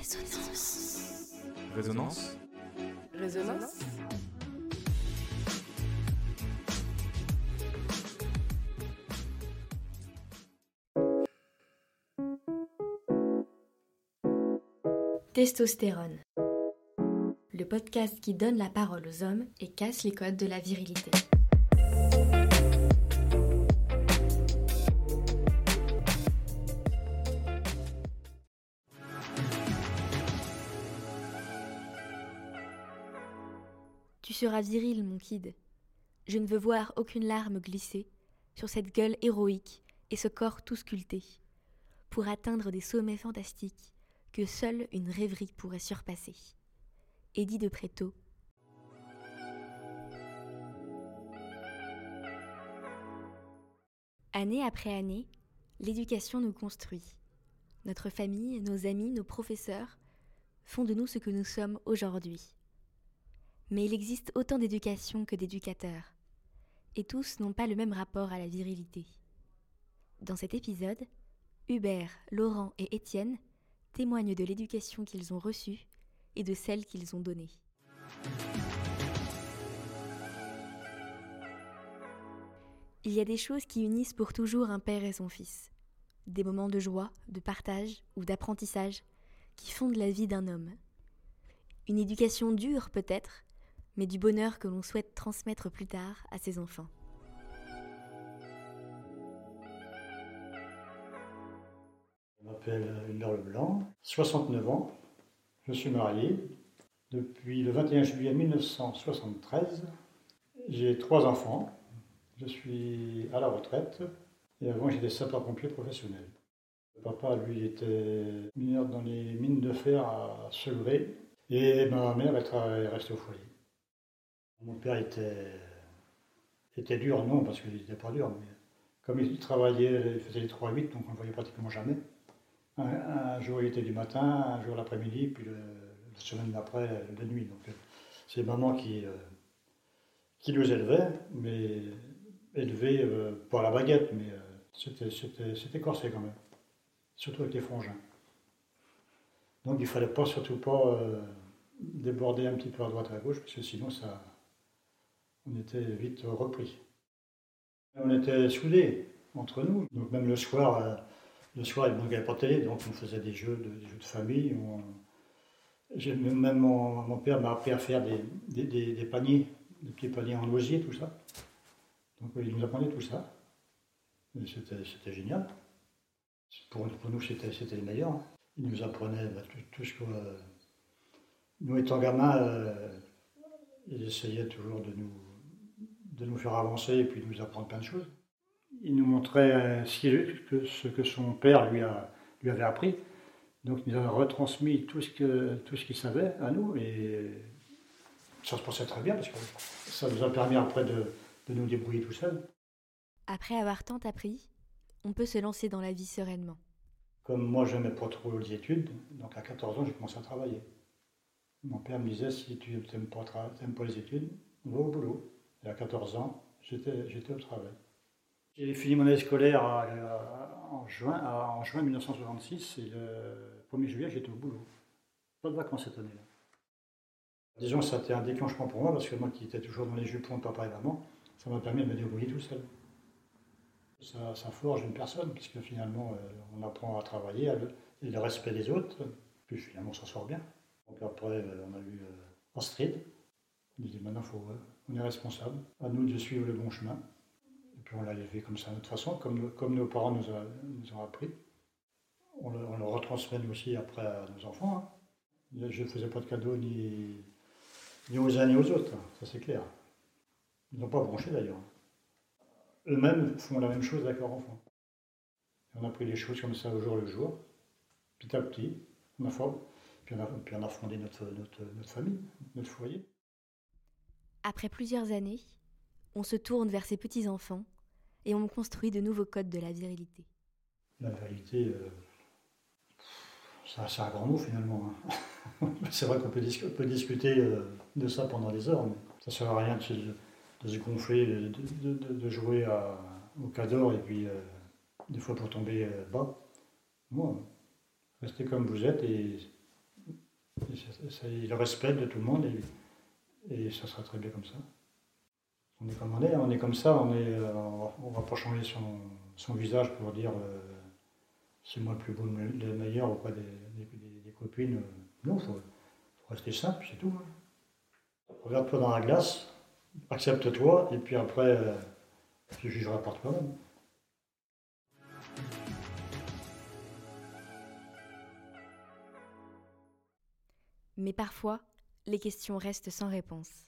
Résonance. Résonance Résonance Testostérone. Le podcast qui donne la parole aux hommes et casse les codes de la virilité. Tu seras viril, mon kid. Je ne veux voir aucune larme glisser sur cette gueule héroïque et ce corps tout sculpté, pour atteindre des sommets fantastiques que seule une rêverie pourrait surpasser. Eddie de Préto. Année après année, l'éducation nous construit. Notre famille, nos amis, nos professeurs font de nous ce que nous sommes aujourd'hui. Mais il existe autant d'éducation que d'éducateurs, et tous n'ont pas le même rapport à la virilité. Dans cet épisode, Hubert, Laurent et Étienne témoignent de l'éducation qu'ils ont reçue et de celle qu'ils ont donnée. Il y a des choses qui unissent pour toujours un père et son fils. Des moments de joie, de partage ou d'apprentissage qui fondent la vie d'un homme. Une éducation dure peut-être, mais du bonheur que l'on souhaite transmettre plus tard à ses enfants. Je m'appelle Hubert Leblanc, 69 ans. Je suis marié depuis le 21 juillet 1973. J'ai trois enfants. Je suis à la retraite et avant j'étais sapeur-pompier professionnel. Papa, lui, était mineur dans les mines de fer à Segré et ma mère est restée au foyer. Mon père était, était dur, non, parce qu'il n'était pas dur, mais comme il travaillait, il faisait les 3-8, donc on ne le voyait pratiquement jamais. Un, jour il était du matin, un jour l'après-midi, puis le, la semaine d'après, de nuit. Donc c'est maman qui, euh, qui nous élevait, mais élevée euh, pas à la baguette, mais euh, c'était corsé quand même, surtout avec les frangins. Donc il ne fallait pas, surtout pas euh, déborder un petit peu à droite à gauche, parce que sinon ça, on était vite repris. On était soudés entre nous, donc même le soir, euh, le soir il manquait pas de télé, donc on faisait des jeux de, des jeux de famille. Même mon, père m'a appris à faire des, paniers, des petits paniers en osier, tout ça. Donc il nous apprenait tout ça. C'était génial. Pour, nous, c'était les meilleurs. Hein. Il nous apprenait bah, tout, ce que. Euh, nous étant gamins, euh, il essayait toujours de nous, de nous faire avancer et puis de nous apprendre plein de choses. Il nous montrait ce que, ce que son père lui, a, lui avait appris. Donc il nous a retransmis tout ce qu'il savait à nous et ça se passait très bien parce que ça nous a permis après de, de nous débrouiller tout seul. Après avoir tant appris, on peut se lancer dans la vie sereinement. Comme moi je n'aimais pas trop les études, donc à 14 ans j'ai commencé à travailler. Mon père me disait si tu n'aimes pas, pas, les études, on va au boulot. Et à 14 ans, j'étais au travail. J'ai fini mon année scolaire en juin, en juin 1966 et le 1er juillet, j'étais au boulot. Pas de vacances cette année-là. Disons que ça a été un déclenchement pour moi parce que moi qui étais toujours dans les jupons de papa et maman, ça m'a permis de me débrouiller tout seul. Ça, forge une personne puisque finalement euh, on apprend à travailler et le respect des autres, puis finalement on s'en sort bien. Donc après euh, on a eu euh, Astrid, il dit maintenant faut, on est responsable, à nous de suivre le bon chemin. Et puis on l'a élevé comme ça de notre façon, comme, comme nos parents nous, ont appris. On le, on le, retransmet aussi après à nos enfants. Hein. Je ne faisais pas de cadeaux ni, ni aux uns ni aux autres, ça c'est clair. Ils n'ont pas branché d'ailleurs. Eux-mêmes font la même chose avec leurs enfants. On a pris les choses comme ça au jour le jour, petit à petit, on a, puis on a, puis on a fondé notre, notre, notre famille, notre foyer. Après plusieurs années, on se tourne vers ses petits-enfants et on construit de nouveaux codes de la virilité. La virilité, euh, c'est un grand mot finalement. Hein. c'est vrai qu'on peut, dis peut, discuter euh, de ça pendant des heures, mais ça ne sert à rien de se, gonfler, de, jouer au cador et puis euh, des fois pour tomber euh, bas. Moi, restez comme vous êtes et le respect de tout le monde ça sera très bien comme ça. On est comme on est, on est comme ça, on est, on va pas changer son, visage pour dire c'est moi le plus beau, le meilleur auprès des, copines. Non, il faut, rester simple, c'est tout. Hein. Regarde-toi dans la glace, accepte-toi, et puis après, euh, tu jugeras par toi-même. Mais parfois, les questions restent sans réponse.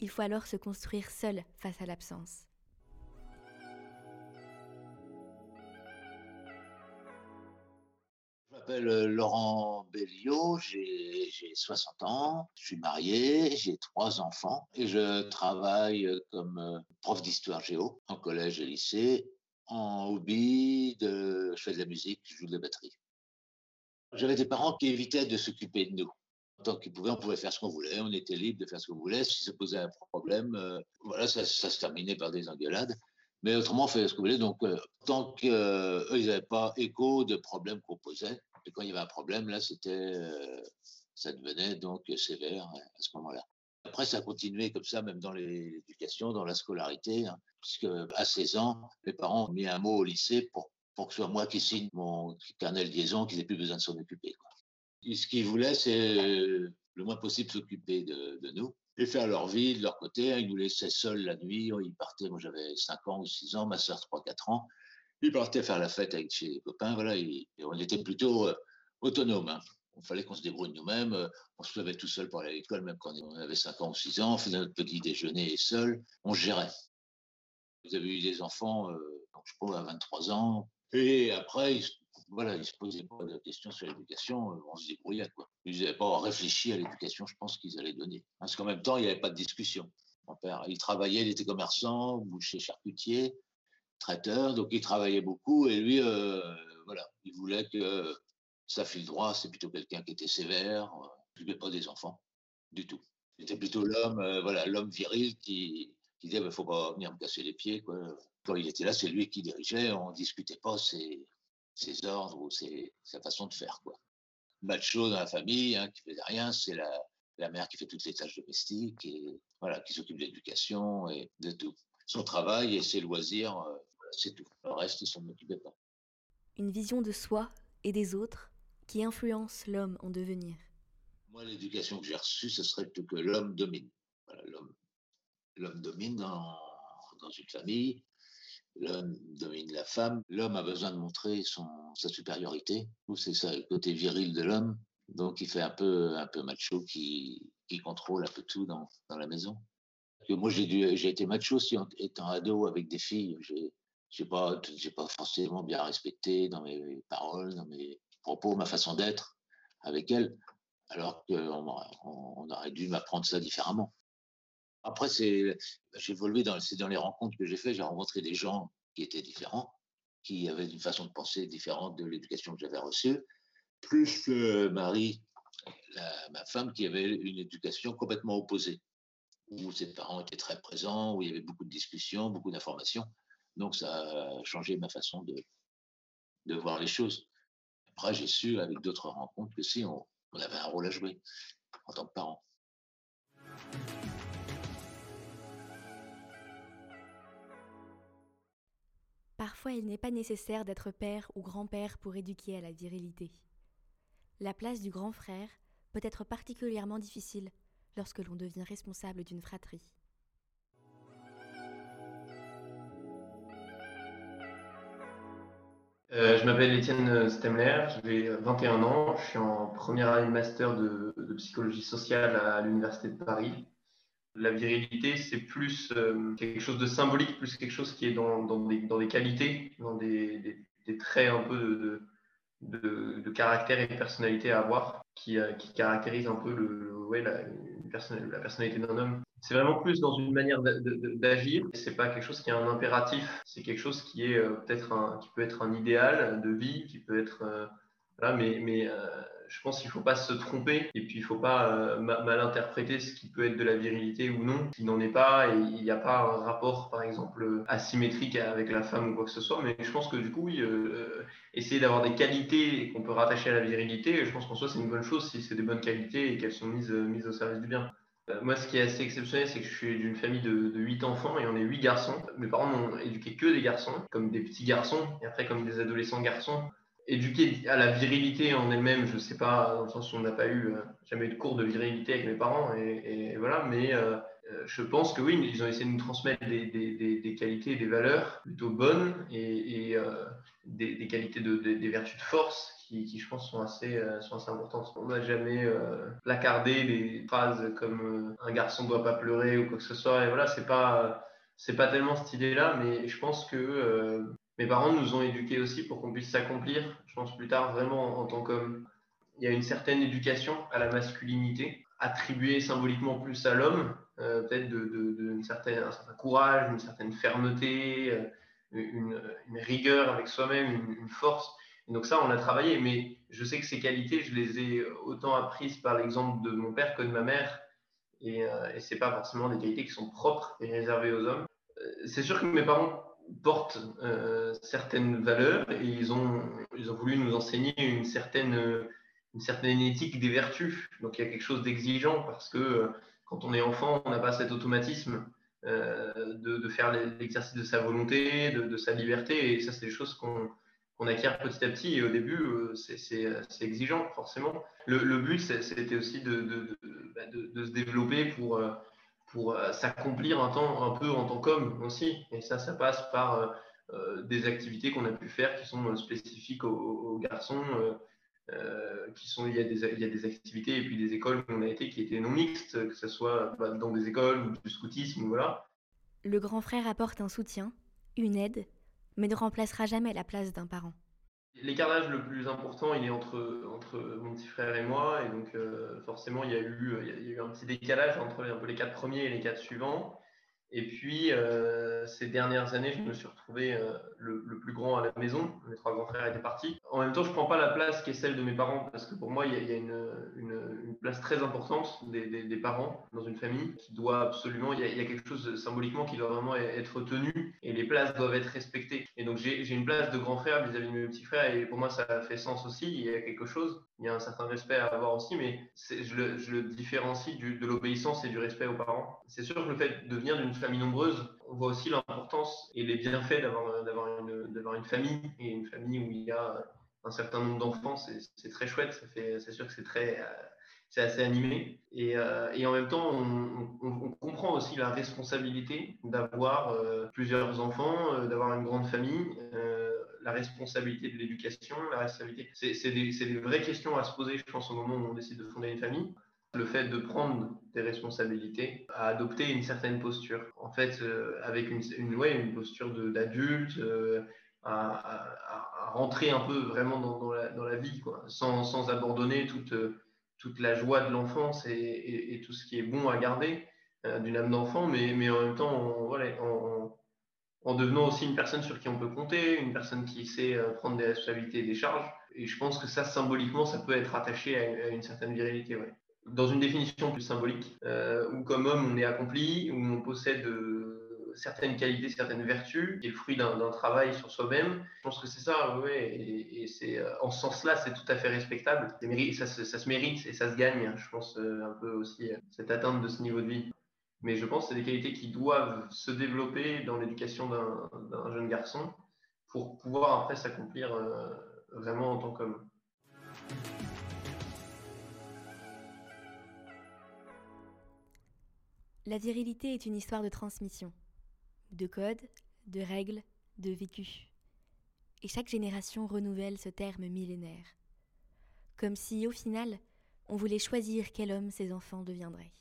Il faut alors se construire seul face à l'absence. Je m'appelle euh, Laurent Belliot, j'ai 60 ans, je suis marié, j'ai trois enfants et je travaille euh, comme euh, prof d'histoire géo en collège et lycée. En hobby, je fais de la musique, je joue de la batterie. J'avais des parents qui évitaient de s'occuper de nous. Tant qu'ils pouvaient, on pouvait faire ce qu'on voulait, on était libre de faire ce qu'on voulait. Si ça posait un problème, voilà, ça, se terminait par des engueulades. Mais autrement, on faisait ce qu'on voulait. Donc, tant qu'eux, ils n'avaient pas écho de problèmes qu'on posait, et quand il y avait un problème, là, c'était, euh, ça devenait donc sévère à ce moment-là. Après, ça a continué comme ça, même dans l'éducation, dans la scolarité, hein, puisque à 16 ans, mes parents ont mis un mot au lycée pour que ce soit moi qui signe mon carnet de liaison, qu'ils n'aient plus besoin de s'en occuper. Ce qu'ils voulaient, c'est euh, le moins possible s'occuper de, nous et faire leur vie de leur côté. Ils nous laissaient seuls la nuit. Ils partaient, moi j'avais 5 ans ou 6 ans, ma soeur 3-4 ans. Il partait faire la fête avec ses copains, voilà, on était plutôt euh, autonomes. Hein. Il fallait qu'on se débrouille nous-mêmes. Euh, on se levait tout seul pour aller à l'école, même quand on avait 5 ans ou 6 ans. On faisait notre petit déjeuner seul. On gérait. Vous avez eu des enfants, euh, je crois, à 23 ans. Et après, ils, voilà, ils se posaient pas de questions sur l'éducation. On se débrouillait, quoi. Ils n'avaient pas réfléchi à l'éducation, je pense, qu'ils allaient donner. Parce qu'en même temps, il n'y avait pas de discussion. Mon père, il travaillait, il était commerçant, boucher, charcutier traiteur, donc il travaillait beaucoup et lui, euh, voilà, il voulait que sa fille droit, c'est plutôt quelqu'un qui était sévère, ne euh, pas des enfants, du tout. C'était plutôt l'homme, euh, voilà, l'homme viril qui, qui disait, il ne faut pas venir me casser les pieds, quoi. Quand il était là, c'est lui qui dirigeait, on ne discutait pas ses, ses ordres ou ses, sa façon de faire, quoi. Macho dans la famille, hein, qui faisait rien, c'est la, la mère qui fait toutes les tâches domestiques et voilà, qui s'occupe de l'éducation et de tout son travail et ses loisirs, euh, c'est tout. Le reste, il s'en occupait pas. Une vision de soi et des autres qui influence l'homme en devenir. Moi, l'éducation que j'ai reçue, ce serait plutôt que l'homme domine. l'homme, domine dans, dans une famille, l'homme domine la femme, l'homme a besoin de montrer son, sa supériorité, c'est ça le côté viril de l'homme, donc il fait un peu, un peu macho qui, qui contrôle un peu tout dans, dans la maison. Que moi, j'ai été macho aussi en étant ado avec des filles. J'ai pas, pas forcément bien respecté dans mes paroles, dans mes propos, ma façon d'être avec elles, alors qu'on on aurait dû m'apprendre ça différemment. Après, c'est, j'ai évolué dans, les rencontres que j'ai faites, j'ai rencontré des gens qui étaient différents, qui avaient une façon de penser différente de l'éducation que j'avais reçue, plus que Marie, ma femme, qui avait une éducation complètement opposée où ses parents étaient très présents, où il y avait beaucoup de discussions, beaucoup d'informations. Donc ça a changé ma façon de, de voir les choses. Après, j'ai su avec d'autres rencontres que si on, on, avait un rôle à jouer en tant que parent. Parfois, il n'est pas nécessaire d'être père ou grand-père pour éduquer à la virilité. La place du grand frère peut être particulièrement difficile lorsque l'on devient responsable d'une fratrie. Euh, je m'appelle Étienne Stemler, j'ai 21 ans, je suis en première année de master de, psychologie sociale à l'Université de Paris. La virilité, c'est plus euh, quelque chose de symbolique, plus quelque chose qui est dans, des, qualités, dans des, traits un peu de, de, caractère et de personnalité à avoir, qui, euh, qui caractérisent un peu le, ouais, la, la personnalité d'un homme. C'est vraiment plus dans une manière d'agir. C'est pas quelque chose qui est un impératif. C'est quelque chose qui est euh, peut-être qui peut être un idéal de vie, qui peut être euh, mais, euh, je pense qu'il ne faut pas se tromper et puis il ne faut pas euh, mal interpréter ce qui peut être de la virilité ou non, qui n'en est pas et il n'y a pas un rapport par exemple asymétrique avec la femme ou quoi que ce soit. Mais je pense que du coup, oui, euh, essayer d'avoir des qualités qu'on peut rattacher à la virilité, je pense qu'en soi c'est une bonne chose si c'est des bonnes qualités et qu'elles sont mises, mises au service du bien. Moi, ce qui est assez exceptionnel, c'est que je suis d'une famille de, de 8 enfants et on est 8 garçons. Mes parents n'ont éduqué que des garçons, comme des petits garçons, et après comme des adolescents garçons éduquer à la virilité en elle-même, je ne sais pas, dans le sens où on n'a pas eu euh, jamais eu de cours de virilité avec mes parents, et, voilà, mais euh, euh, je pense que oui, ils ont essayé de nous transmettre des, qualités, des valeurs plutôt bonnes et, des, qualités, de, des vertus de force qui, qui, je pense, sont assez, sont assez importantes. On n'a jamais placardé des phrases comme un garçon ne doit pas pleurer ou quoi que ce soit, et voilà, c'est pas, c'est pas tellement cette idée-là, mais je pense que mes parents nous ont éduqués aussi pour qu'on puisse s'accomplir, je pense plus tard, vraiment en tant qu'homme. Il y a une certaine éducation à la masculinité, attribuée symboliquement plus à l'homme, euh, peut-être de, de, un certain courage, une certaine fermeté, euh, une, rigueur avec soi-même, une, force. donc ça, on a travaillé, mais je sais que ces qualités, je les ai autant apprises par l'exemple de mon père que de ma mère, et, euh, et ce n'est pas forcément des qualités qui sont propres et réservées aux hommes. C'est sûr que mes parents portent euh, certaines valeurs et ils ont, ils ont voulu nous enseigner une certaine, une certaine éthique des vertus. Donc il y a quelque chose d'exigeant parce que euh, quand on est enfant, on n'a pas cet automatisme euh, de, de, faire l'exercice de sa volonté, de, de, sa liberté. Et ça, c'est des choses qu'on qu'on acquiert petit à petit. Et au début, c'est exigeant, forcément. Le, but, c'était aussi de, bah, de, se développer pour pour euh, s'accomplir un, temps, un peu en tant qu'homme aussi. Et ça, ça passe par euh, euh, des activités qu'on a pu faire qui sont spécifiques aux, garçons. qui sont, il y, a des, il y, a des, activités et puis des écoles où on a été qui étaient non mixtes, que ce soit bah, dans des écoles ou du scoutisme, voilà. Le grand frère apporte un soutien, une aide, mais ne remplacera jamais la place d'un parent. L'écart d'âge le plus important, il est entre, entre mon petit frère et moi. Et donc, euh, forcément, il y, a eu, il y, a eu un petit décalage entre un peu les quatre premiers et les quatre suivants. Et puis, euh, ces dernières années, je me suis retrouvé euh, le, plus grand à la maison. Mes trois grands frères étaient partis. En même temps, je ne prends pas la place qui est celle de mes parents, parce que pour moi, il y a, une, place très importante des, parents dans une famille qui doit absolument, il y, a, quelque chose symboliquement qui doit vraiment être tenu et les places doivent être respectées. Et donc, j'ai une place de grand frère vis-à-vis de mes petits frères et pour moi, ça fait sens aussi. Il y a quelque chose, il y a un certain respect à avoir aussi, mais je le, différencie de l'obéissance et du respect aux parents. C'est sûr que le fait de venir d'une famille nombreuse, on voit aussi l'importance et les bienfaits d'avoir une, famille et une famille où il y a un certain nombre d'enfants. C'est très chouette, c'est sûr que c'est très. c'est assez animé. Et, euh, en même temps, on, comprend aussi la responsabilité d'avoir euh, plusieurs enfants, euh, d'avoir une grande famille, la responsabilité de l'éducation, la responsabilité. C'est des, des, vraies questions à se poser, je pense, au moment où on décide de fonder une famille le fait de prendre des responsabilités, à adopter une certaine posture. En fait, euh, avec une, une, ouais, une posture d'adulte, euh, à, rentrer un peu vraiment dans, la, dans la, vie, quoi, sans, sans, abandonner toute, toute la joie de l'enfance et, tout ce qui est bon à garder euh, d'une âme d'enfant, mais, mais en même temps, en, en, devenant aussi une personne sur qui on peut compter, une personne qui sait prendre des responsabilités et des charges. Et je pense que ça, symboliquement, ça peut être attaché à, une certaine virilité. Ouais dans une définition plus symbolique, euh, où comme homme on est accompli, où on possède euh, certaines qualités, certaines vertus, qui est le fruit d'un travail sur soi-même. Je pense que c'est ça, oui, et, euh, en ce sens-là, c'est tout à fait respectable. Ça, ça, se mérite et ça se gagne, je pense, un peu aussi, cette atteinte de ce niveau de vie. Mais je pense que c'est des qualités qui doivent se développer dans l'éducation d'un jeune garçon pour pouvoir après s'accomplir vraiment en tant qu'homme. La virilité est une histoire de transmission, de codes, de règles, de vécu. Et chaque génération renouvelle ce terme millénaire. Comme si, au final, on voulait choisir quel homme ses enfants deviendraient.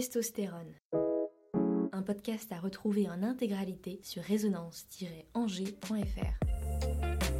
Testostérone un podcast à retrouver en intégralité sur résonance-angers.fr.